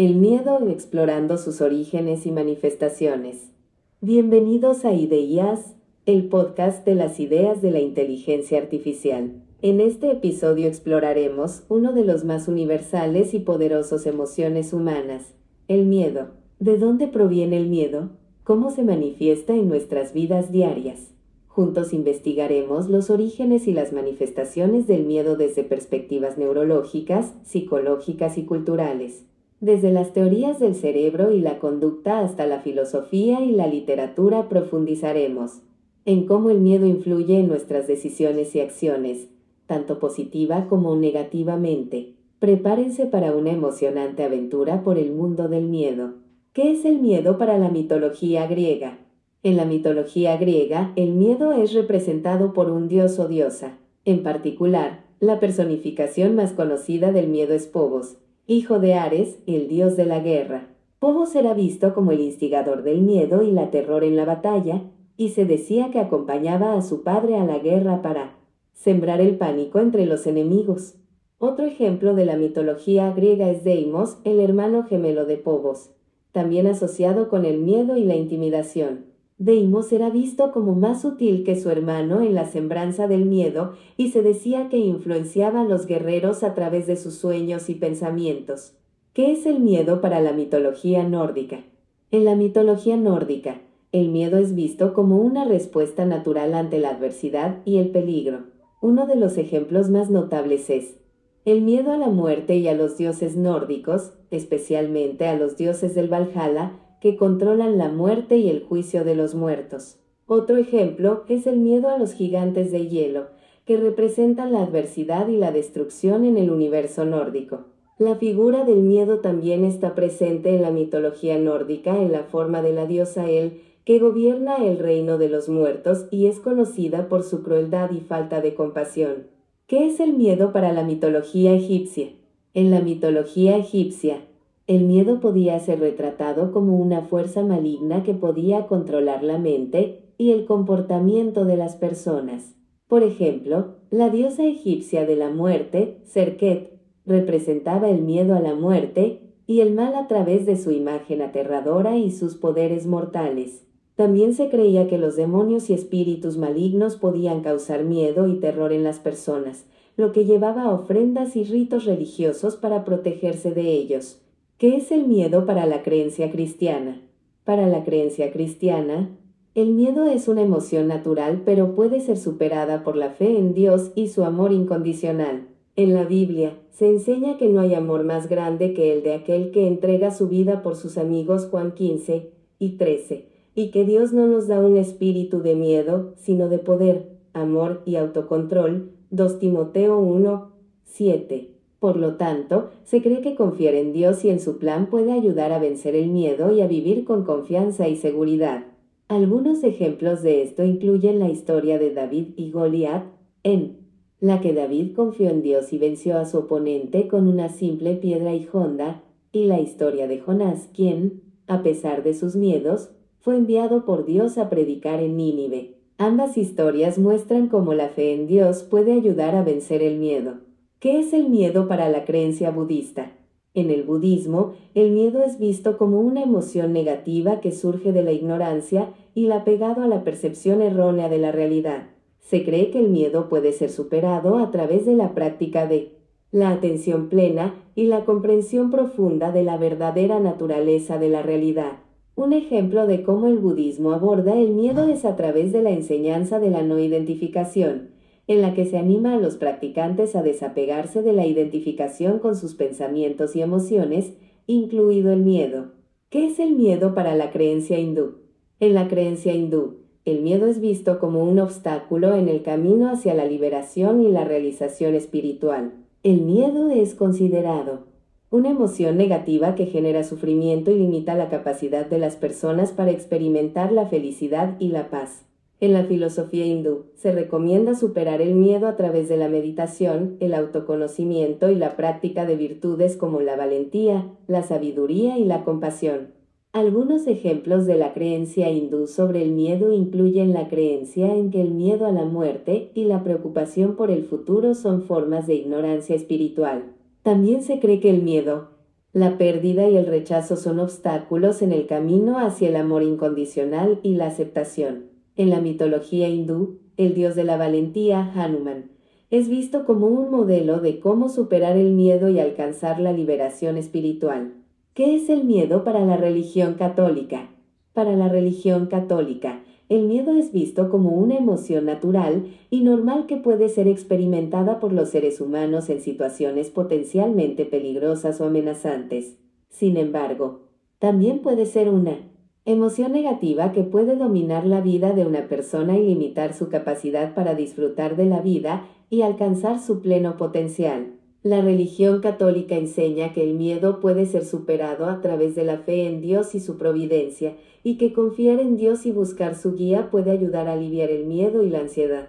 El miedo explorando sus orígenes y manifestaciones. Bienvenidos a Ideas, el podcast de las ideas de la inteligencia artificial. En este episodio exploraremos uno de los más universales y poderosos emociones humanas, el miedo. ¿De dónde proviene el miedo? ¿Cómo se manifiesta en nuestras vidas diarias? Juntos investigaremos los orígenes y las manifestaciones del miedo desde perspectivas neurológicas, psicológicas y culturales, desde las teorías del cerebro y la conducta hasta la filosofía y la literatura profundizaremos en cómo el miedo influye en nuestras decisiones y acciones, tanto positiva como negativamente. Prepárense para una emocionante aventura por el mundo del miedo. ¿Qué es el miedo para la mitología griega? En la mitología griega, el miedo es representado por un dios o diosa. En particular, la personificación más conocida del miedo es Pobos, hijo de Ares, el dios de la guerra. Pobos era visto como el instigador del miedo y la terror en la batalla, y se decía que acompañaba a su padre a la guerra para sembrar el pánico entre los enemigos. Otro ejemplo de la mitología griega es Deimos, el hermano gemelo de Pobos, también asociado con el miedo y la intimidación. Deimos era visto como más sutil que su hermano en la sembranza del miedo y se decía que influenciaba a los guerreros a través de sus sueños y pensamientos. ¿Qué es el miedo para la mitología nórdica? En la mitología nórdica, el miedo es visto como una respuesta natural ante la adversidad y el peligro. Uno de los ejemplos más notables es el miedo a la muerte y a los dioses nórdicos, especialmente a los dioses del Valhalla, que controlan la muerte y el juicio de los muertos. Otro ejemplo es el miedo a los gigantes de hielo, que representan la adversidad y la destrucción en el universo nórdico. La figura del miedo también está presente en la mitología nórdica en la forma de la diosa El, que gobierna el reino de los muertos y es conocida por su crueldad y falta de compasión. ¿Qué es el miedo para la mitología egipcia? En la mitología egipcia, el miedo podía ser retratado como una fuerza maligna que podía controlar la mente y el comportamiento de las personas. Por ejemplo, la diosa egipcia de la muerte, Serket, representaba el miedo a la muerte y el mal a través de su imagen aterradora y sus poderes mortales. También se creía que los demonios y espíritus malignos podían causar miedo y terror en las personas, lo que llevaba ofrendas y ritos religiosos para protegerse de ellos. ¿Qué es el miedo para la creencia cristiana? Para la creencia cristiana, el miedo es una emoción natural pero puede ser superada por la fe en Dios y su amor incondicional. En la Biblia se enseña que no hay amor más grande que el de aquel que entrega su vida por sus amigos Juan 15 y 13, y que Dios no nos da un espíritu de miedo, sino de poder, amor y autocontrol. 2 Timoteo 1, 7. Por lo tanto, se cree que confiar en Dios y en su plan puede ayudar a vencer el miedo y a vivir con confianza y seguridad. Algunos ejemplos de esto incluyen la historia de David y Goliat, en la que David confió en Dios y venció a su oponente con una simple piedra y honda, y la historia de Jonás, quien, a pesar de sus miedos, fue enviado por Dios a predicar en Nínive. Ambas historias muestran cómo la fe en Dios puede ayudar a vencer el miedo. ¿Qué es el miedo para la creencia budista? En el budismo, el miedo es visto como una emoción negativa que surge de la ignorancia y la pegado a la percepción errónea de la realidad. Se cree que el miedo puede ser superado a través de la práctica de la atención plena y la comprensión profunda de la verdadera naturaleza de la realidad. Un ejemplo de cómo el budismo aborda el miedo es a través de la enseñanza de la no identificación, en la que se anima a los practicantes a desapegarse de la identificación con sus pensamientos y emociones, incluido el miedo. ¿Qué es el miedo para la creencia hindú? En la creencia hindú, el miedo es visto como un obstáculo en el camino hacia la liberación y la realización espiritual. El miedo es considerado una emoción negativa que genera sufrimiento y limita la capacidad de las personas para experimentar la felicidad y la paz. En la filosofía hindú se recomienda superar el miedo a través de la meditación, el autoconocimiento y la práctica de virtudes como la valentía, la sabiduría y la compasión. Algunos ejemplos de la creencia hindú sobre el miedo incluyen la creencia en que el miedo a la muerte y la preocupación por el futuro son formas de ignorancia espiritual. También se cree que el miedo La pérdida y el rechazo son obstáculos en el camino hacia el amor incondicional y la aceptación. En la mitología hindú, el dios de la valentía, Hanuman, es visto como un modelo de cómo superar el miedo y alcanzar la liberación espiritual. ¿Qué es el miedo para la religión católica? Para la religión católica, el miedo es visto como una emoción natural y normal que puede ser experimentada por los seres humanos en situaciones potencialmente peligrosas o amenazantes. Sin embargo, también puede ser una emoción negativa que puede dominar la vida de una persona y limitar su capacidad para disfrutar de la vida y alcanzar su pleno potencial. La religión católica enseña que el miedo puede ser superado a través de la fe en Dios y su providencia, y que confiar en Dios y buscar su guía puede ayudar a aliviar el miedo y la ansiedad.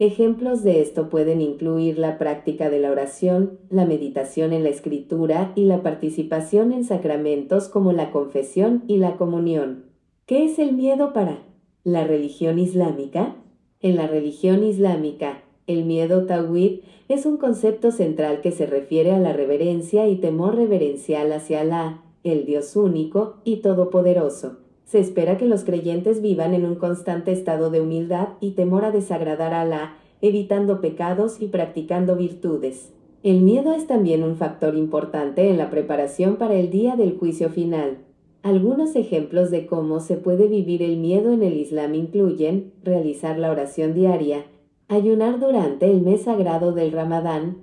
Ejemplos de esto pueden incluir la práctica de la oración, la meditación en la escritura y la participación en sacramentos como la confesión y la comunión. ¿Qué es el miedo para la religión islámica? En la religión islámica, el miedo tawhid es un concepto central que se refiere a la reverencia y temor reverencial hacia Alá, el Dios único y todopoderoso. Se espera que los creyentes vivan en un constante estado de humildad y temor a desagradar a Alá, evitando pecados y practicando virtudes. El miedo es también un factor importante en la preparación para el día del juicio final. Algunos ejemplos de cómo se puede vivir el miedo en el Islam incluyen realizar la oración diaria, ayunar durante el mes sagrado del Ramadán,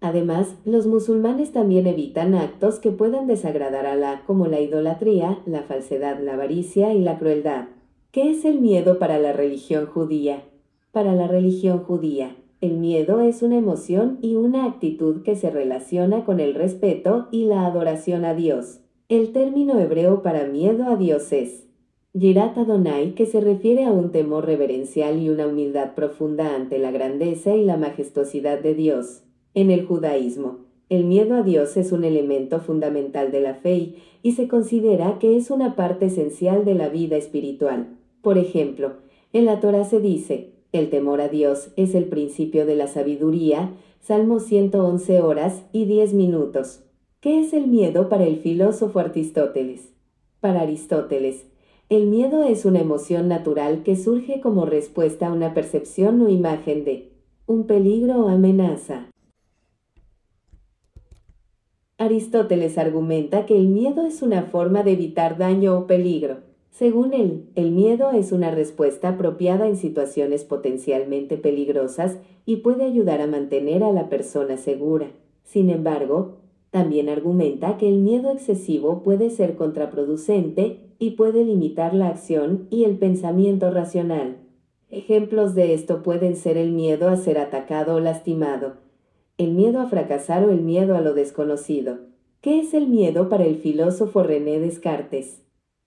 Además, los musulmanes también evitan actos que puedan desagradar a Alá, como la idolatría, la falsedad, la avaricia y la crueldad. ¿Qué es el miedo para la religión judía? Para la religión judía, el miedo es una emoción y una actitud que se relaciona con el respeto y la adoración a Dios. El término hebreo para miedo a Dios es Yirat Adonai, que se refiere a un temor reverencial y una humildad profunda ante la grandeza y la majestuosidad de Dios. En el judaísmo, el miedo a Dios es un elemento fundamental de la fe y se considera que es una parte esencial de la vida espiritual. Por ejemplo, en la Torah se dice, el temor a Dios es el principio de la sabiduría, Salmo 111 horas y 10 minutos. ¿Qué es el miedo para el filósofo Aristóteles? Para Aristóteles, el miedo es una emoción natural que surge como respuesta a una percepción o imagen de un peligro o amenaza. Aristóteles argumenta que el miedo es una forma de evitar daño o peligro. Según él, el miedo es una respuesta apropiada en situaciones potencialmente peligrosas y puede ayudar a mantener a la persona segura. Sin embargo, también argumenta que el miedo excesivo puede ser contraproducente y puede limitar la acción y el pensamiento racional. Ejemplos de esto pueden ser el miedo a ser atacado o lastimado, el miedo a fracasar o el miedo a lo desconocido. ¿Qué es el miedo para el filósofo René Descartes?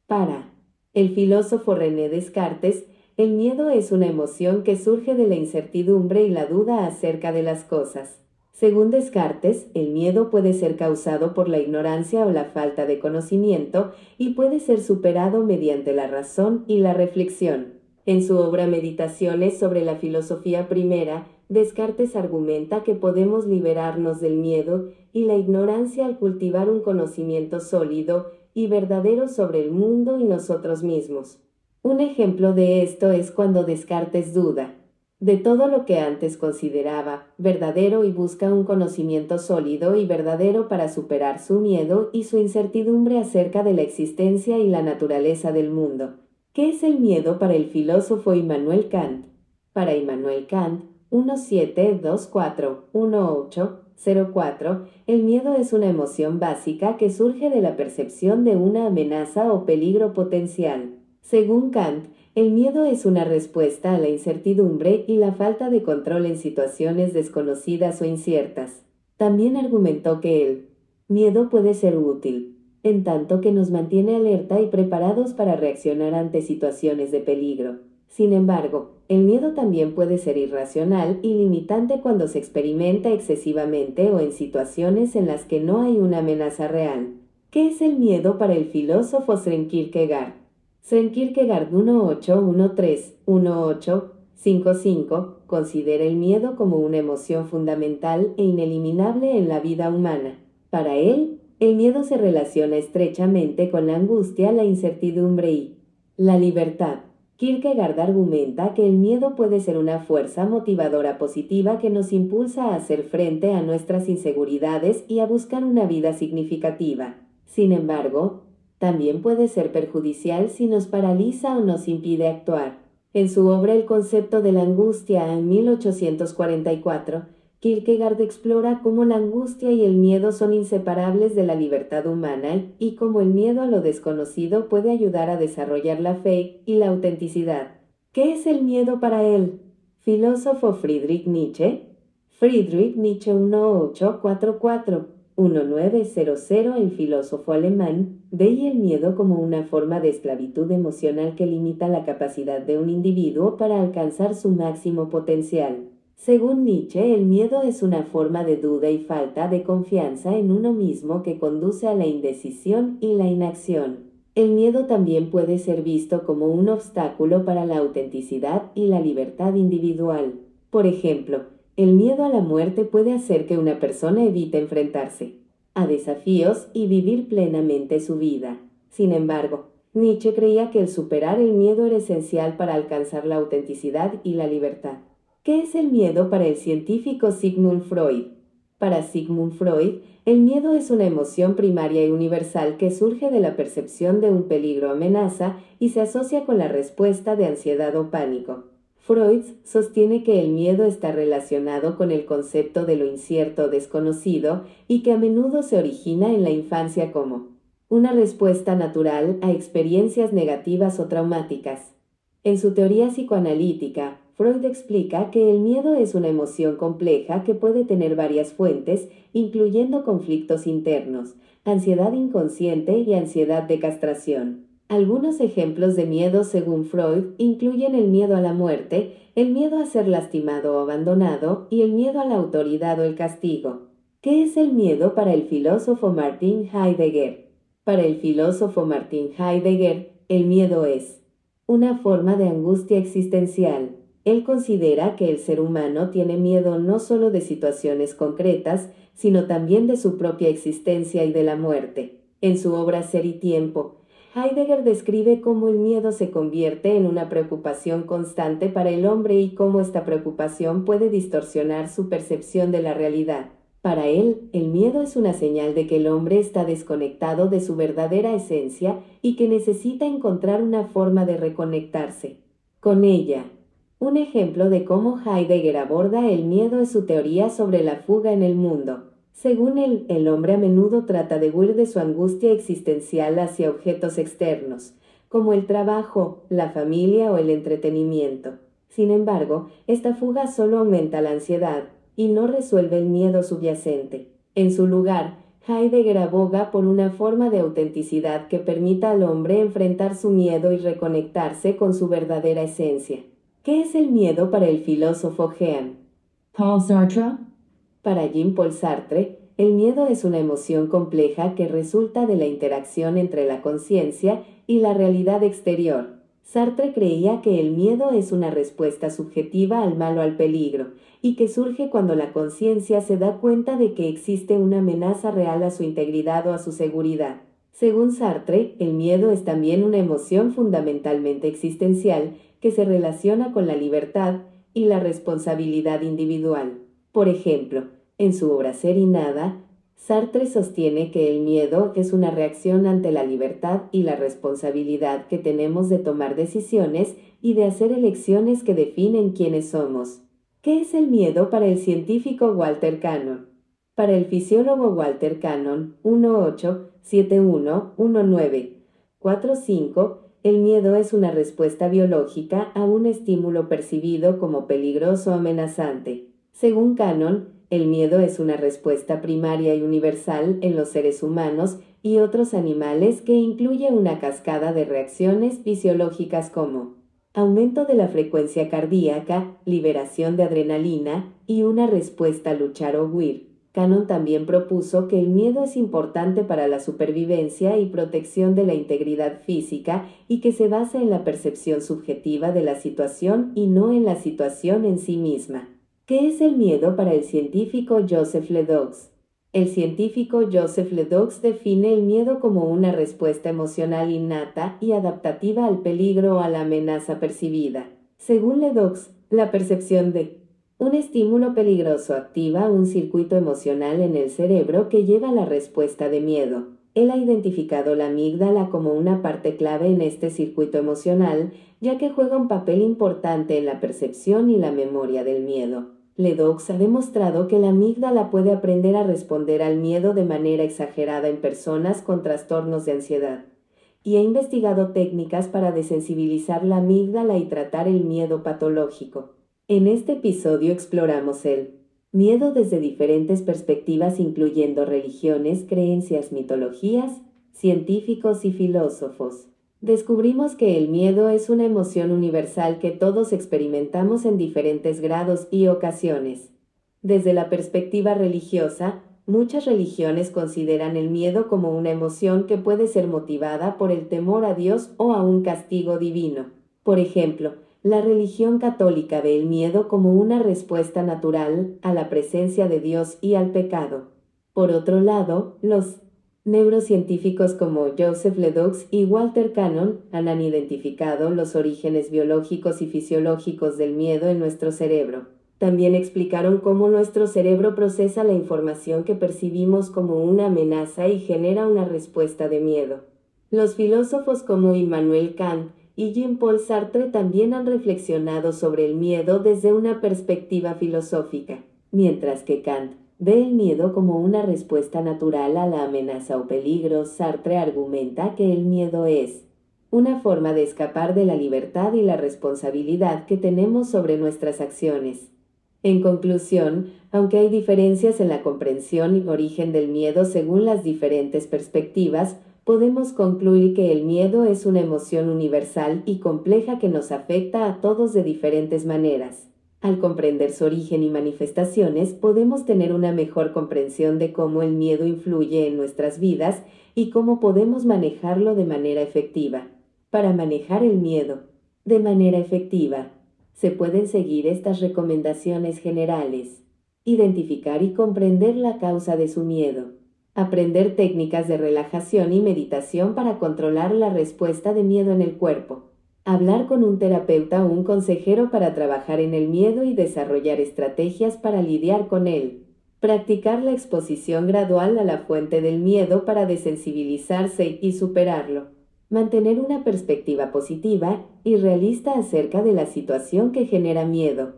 Para el filósofo René Descartes, el miedo es una emoción que surge de la incertidumbre y la duda acerca de las cosas. Según Descartes, el miedo puede ser causado por la ignorancia o la falta de conocimiento y puede ser superado mediante la razón y la reflexión. En su obra Meditaciones sobre la filosofía primera, Descartes argumenta que podemos liberarnos del miedo y la ignorancia al cultivar un conocimiento sólido y verdadero sobre el mundo y nosotros mismos. Un ejemplo de esto es cuando Descartes duda de todo lo que antes consideraba verdadero y busca un conocimiento sólido y verdadero para superar su miedo y su incertidumbre acerca de la existencia y la naturaleza del mundo. ¿Qué es el miedo para el filósofo Immanuel Kant? Para Immanuel Kant, 17241804, el miedo es una emoción básica que surge de la percepción de una amenaza o peligro potencial. Según Kant, el miedo es una respuesta a la incertidumbre y la falta de control en situaciones desconocidas o inciertas. También argumentó que el miedo puede ser útil, en tanto que nos mantiene alerta y preparados para reaccionar ante situaciones de peligro. Sin embargo, el miedo también puede ser irracional y limitante cuando se experimenta excesivamente o en situaciones en las que no hay una amenaza real. ¿Qué es el miedo para el filósofo Søren Kierkegaard? Søren Kierkegaard 1813-1855 considera el miedo como una emoción fundamental e ineliminable en la vida humana. Para él, el miedo se relaciona estrechamente con la angustia, la incertidumbre y la libertad. Kierkegaard argumenta que el miedo puede ser una fuerza motivadora positiva que nos impulsa a hacer frente a nuestras inseguridades y a buscar una vida significativa. Sin embargo, también puede ser perjudicial si nos paraliza o nos impide actuar. En su obra El concepto de la angustia en 1844, Kierkegaard explora cómo la angustia y el miedo son inseparables de la libertad humana y cómo el miedo a lo desconocido puede ayudar a desarrollar la fe y la autenticidad. ¿Qué es el miedo para él? Filósofo Friedrich Nietzsche. Friedrich Nietzsche 1844 1900 el filósofo alemán veía el miedo como una forma de esclavitud emocional que limita la capacidad de un individuo para alcanzar su máximo potencial. Según Nietzsche, el miedo es una forma de duda y falta de confianza en uno mismo que conduce a la indecisión y la inacción. El miedo también puede ser visto como un obstáculo para la autenticidad y la libertad individual. Por ejemplo, el miedo a la muerte puede hacer que una persona evite enfrentarse a desafíos y vivir plenamente su vida. Sin embargo, Nietzsche creía que el superar el miedo era esencial para alcanzar la autenticidad y la libertad. ¿Qué es el miedo para el científico Sigmund Freud? Para Sigmund Freud, el miedo es una emoción primaria y universal que surge de la percepción de un peligro o amenaza y se asocia con la respuesta de ansiedad o pánico. Freud sostiene que el miedo está relacionado con el concepto de lo incierto o desconocido y que a menudo se origina en la infancia como una respuesta natural a experiencias negativas o traumáticas. En su teoría psicoanalítica, Freud explica que el miedo es una emoción compleja que puede tener varias fuentes, incluyendo conflictos internos, ansiedad inconsciente y ansiedad de castración. Algunos ejemplos de miedo según Freud incluyen el miedo a la muerte, el miedo a ser lastimado o abandonado y el miedo a la autoridad o el castigo. ¿Qué es el miedo para el filósofo Martin Heidegger? Para el filósofo Martin Heidegger, el miedo es una forma de angustia existencial, él considera que el ser humano tiene miedo no solo de situaciones concretas, sino también de su propia existencia y de la muerte. En su obra Ser y Tiempo, Heidegger describe cómo el miedo se convierte en una preocupación constante para el hombre y cómo esta preocupación puede distorsionar su percepción de la realidad. Para él, el miedo es una señal de que el hombre está desconectado de su verdadera esencia y que necesita encontrar una forma de reconectarse con ella. Un ejemplo de cómo Heidegger aborda el miedo es su teoría sobre la fuga en el mundo. Según él, el hombre a menudo trata de huir de su angustia existencial hacia objetos externos, como el trabajo, la familia o el entretenimiento. Sin embargo, esta fuga solo aumenta la ansiedad y no resuelve el miedo subyacente. En su lugar, Heidegger aboga por una forma de autenticidad que permita al hombre enfrentar su miedo y reconectarse con su verdadera esencia. ¿Qué es el miedo para el filósofo Jean? Paul Sartre. Para Jean-Paul Sartre, el miedo es una emoción compleja que resulta de la interacción entre la conciencia y la realidad exterior. Sartre creía que el miedo es una respuesta subjetiva al mal o al peligro, y que surge cuando la conciencia se da cuenta de que existe una amenaza real a su integridad o a su seguridad. Según Sartre, el miedo es también una emoción fundamentalmente existencial que se relaciona con la libertad y la responsabilidad individual. Por ejemplo, en su obra Ser y Nada, Sartre sostiene que el miedo es una reacción ante la libertad y la responsabilidad que tenemos de tomar decisiones y de hacer elecciones que definen quiénes somos. ¿Qué es el miedo para el científico Walter Cannon? Para el fisiólogo Walter Cannon, 18711945, el miedo es una respuesta biológica a un estímulo percibido como peligroso o amenazante. Según Cannon, el miedo es una respuesta primaria y universal en los seres humanos y otros animales que incluye una cascada de reacciones fisiológicas como aumento de la frecuencia cardíaca, liberación de adrenalina y una respuesta a luchar o huir. Cannon también propuso que el miedo es importante para la supervivencia y protección de la integridad física y que se basa en la percepción subjetiva de la situación y no en la situación en sí misma. ¿Qué es el miedo para el científico Joseph Ledoux? El científico Joseph Ledoux define el miedo como una respuesta emocional innata y adaptativa al peligro o a la amenaza percibida. Según Ledoux, la percepción de un estímulo peligroso activa un circuito emocional en el cerebro que lleva a la respuesta de miedo. Él ha identificado la amígdala como una parte clave en este circuito emocional, ya que juega un papel importante en la percepción y la memoria del miedo. Ledoux ha demostrado que la amígdala puede aprender a responder al miedo de manera exagerada en personas con trastornos de ansiedad, y ha investigado técnicas para desensibilizar la amígdala y tratar el miedo patológico. En este episodio exploramos el miedo desde diferentes perspectivas incluyendo religiones, creencias, mitologías, científicos y filósofos. Descubrimos que el miedo es una emoción universal que todos experimentamos en diferentes grados y ocasiones. Desde la perspectiva religiosa, muchas religiones consideran el miedo como una emoción que puede ser motivada por el temor a Dios o a un castigo divino. Por ejemplo, la religión católica ve el miedo como una respuesta natural a la presencia de Dios y al pecado. Por otro lado, los neurocientíficos como Joseph Ledoux y Walter Cannon han identificado los orígenes biológicos y fisiológicos del miedo en nuestro cerebro. También explicaron cómo nuestro cerebro procesa la información que percibimos como una amenaza y genera una respuesta de miedo. Los filósofos como Immanuel Kant y Jean-Paul Sartre también han reflexionado sobre el miedo desde una perspectiva filosófica, mientras que Kant ve el miedo como una respuesta natural a la amenaza o peligro, Sartre argumenta que el miedo es una forma de escapar de la libertad y la responsabilidad que tenemos sobre nuestras acciones. En conclusión, aunque hay diferencias en la comprensión y origen del miedo según las diferentes perspectivas, podemos concluir que el miedo es una emoción universal y compleja que nos afecta a todos de diferentes maneras. Al comprender su origen y manifestaciones, podemos tener una mejor comprensión de cómo el miedo influye en nuestras vidas y cómo podemos manejarlo de manera efectiva. Para manejar el miedo de manera efectiva, se pueden seguir estas recomendaciones generales. Identificar y comprender la causa de su miedo aprender técnicas de relajación y meditación para controlar la respuesta de miedo en el cuerpo, hablar con un terapeuta o un consejero para trabajar en el miedo y desarrollar estrategias para lidiar con él, practicar la exposición gradual a la fuente del miedo para desensibilizarse y superarlo, mantener una perspectiva positiva y realista acerca de la situación que genera miedo,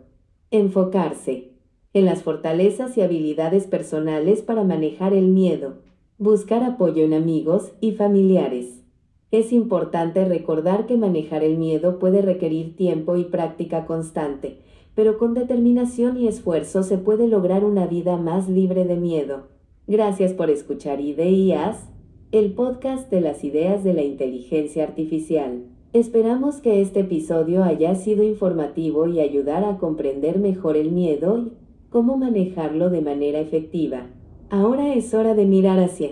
enfocarse, en las fortalezas y habilidades personales para manejar el miedo, buscar apoyo en amigos y familiares. Es importante recordar que manejar el miedo puede requerir tiempo y práctica constante, pero con determinación y esfuerzo se puede lograr una vida más libre de miedo. Gracias por escuchar Ideas, el podcast de las ideas de la inteligencia artificial. Esperamos que este episodio haya sido informativo y ayudar a comprender mejor el miedo cómo manejarlo de manera efectiva. Ahora es hora de mirar hacia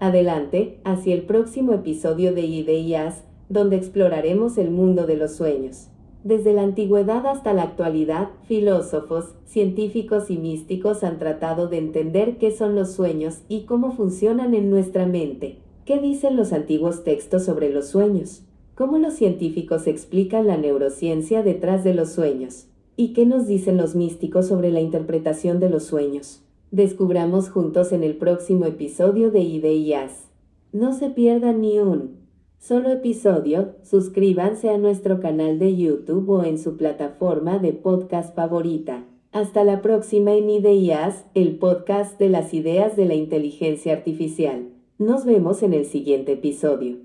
adelante, hacia el próximo episodio de Ideas, donde exploraremos el mundo de los sueños. Desde la antigüedad hasta la actualidad, filósofos, científicos y místicos han tratado de entender qué son los sueños y cómo funcionan en nuestra mente. ¿Qué dicen los antiguos textos sobre los sueños? ¿Cómo los científicos explican la neurociencia detrás de los sueños? ¿Y qué nos dicen los místicos sobre la interpretación de los sueños? Descubramos juntos en el próximo episodio de Ideas. No se pierdan ni un solo episodio, suscríbanse a nuestro canal de YouTube o en su plataforma de podcast favorita. Hasta la próxima en Ideas, el podcast de las ideas de la inteligencia artificial. Nos vemos en el siguiente episodio.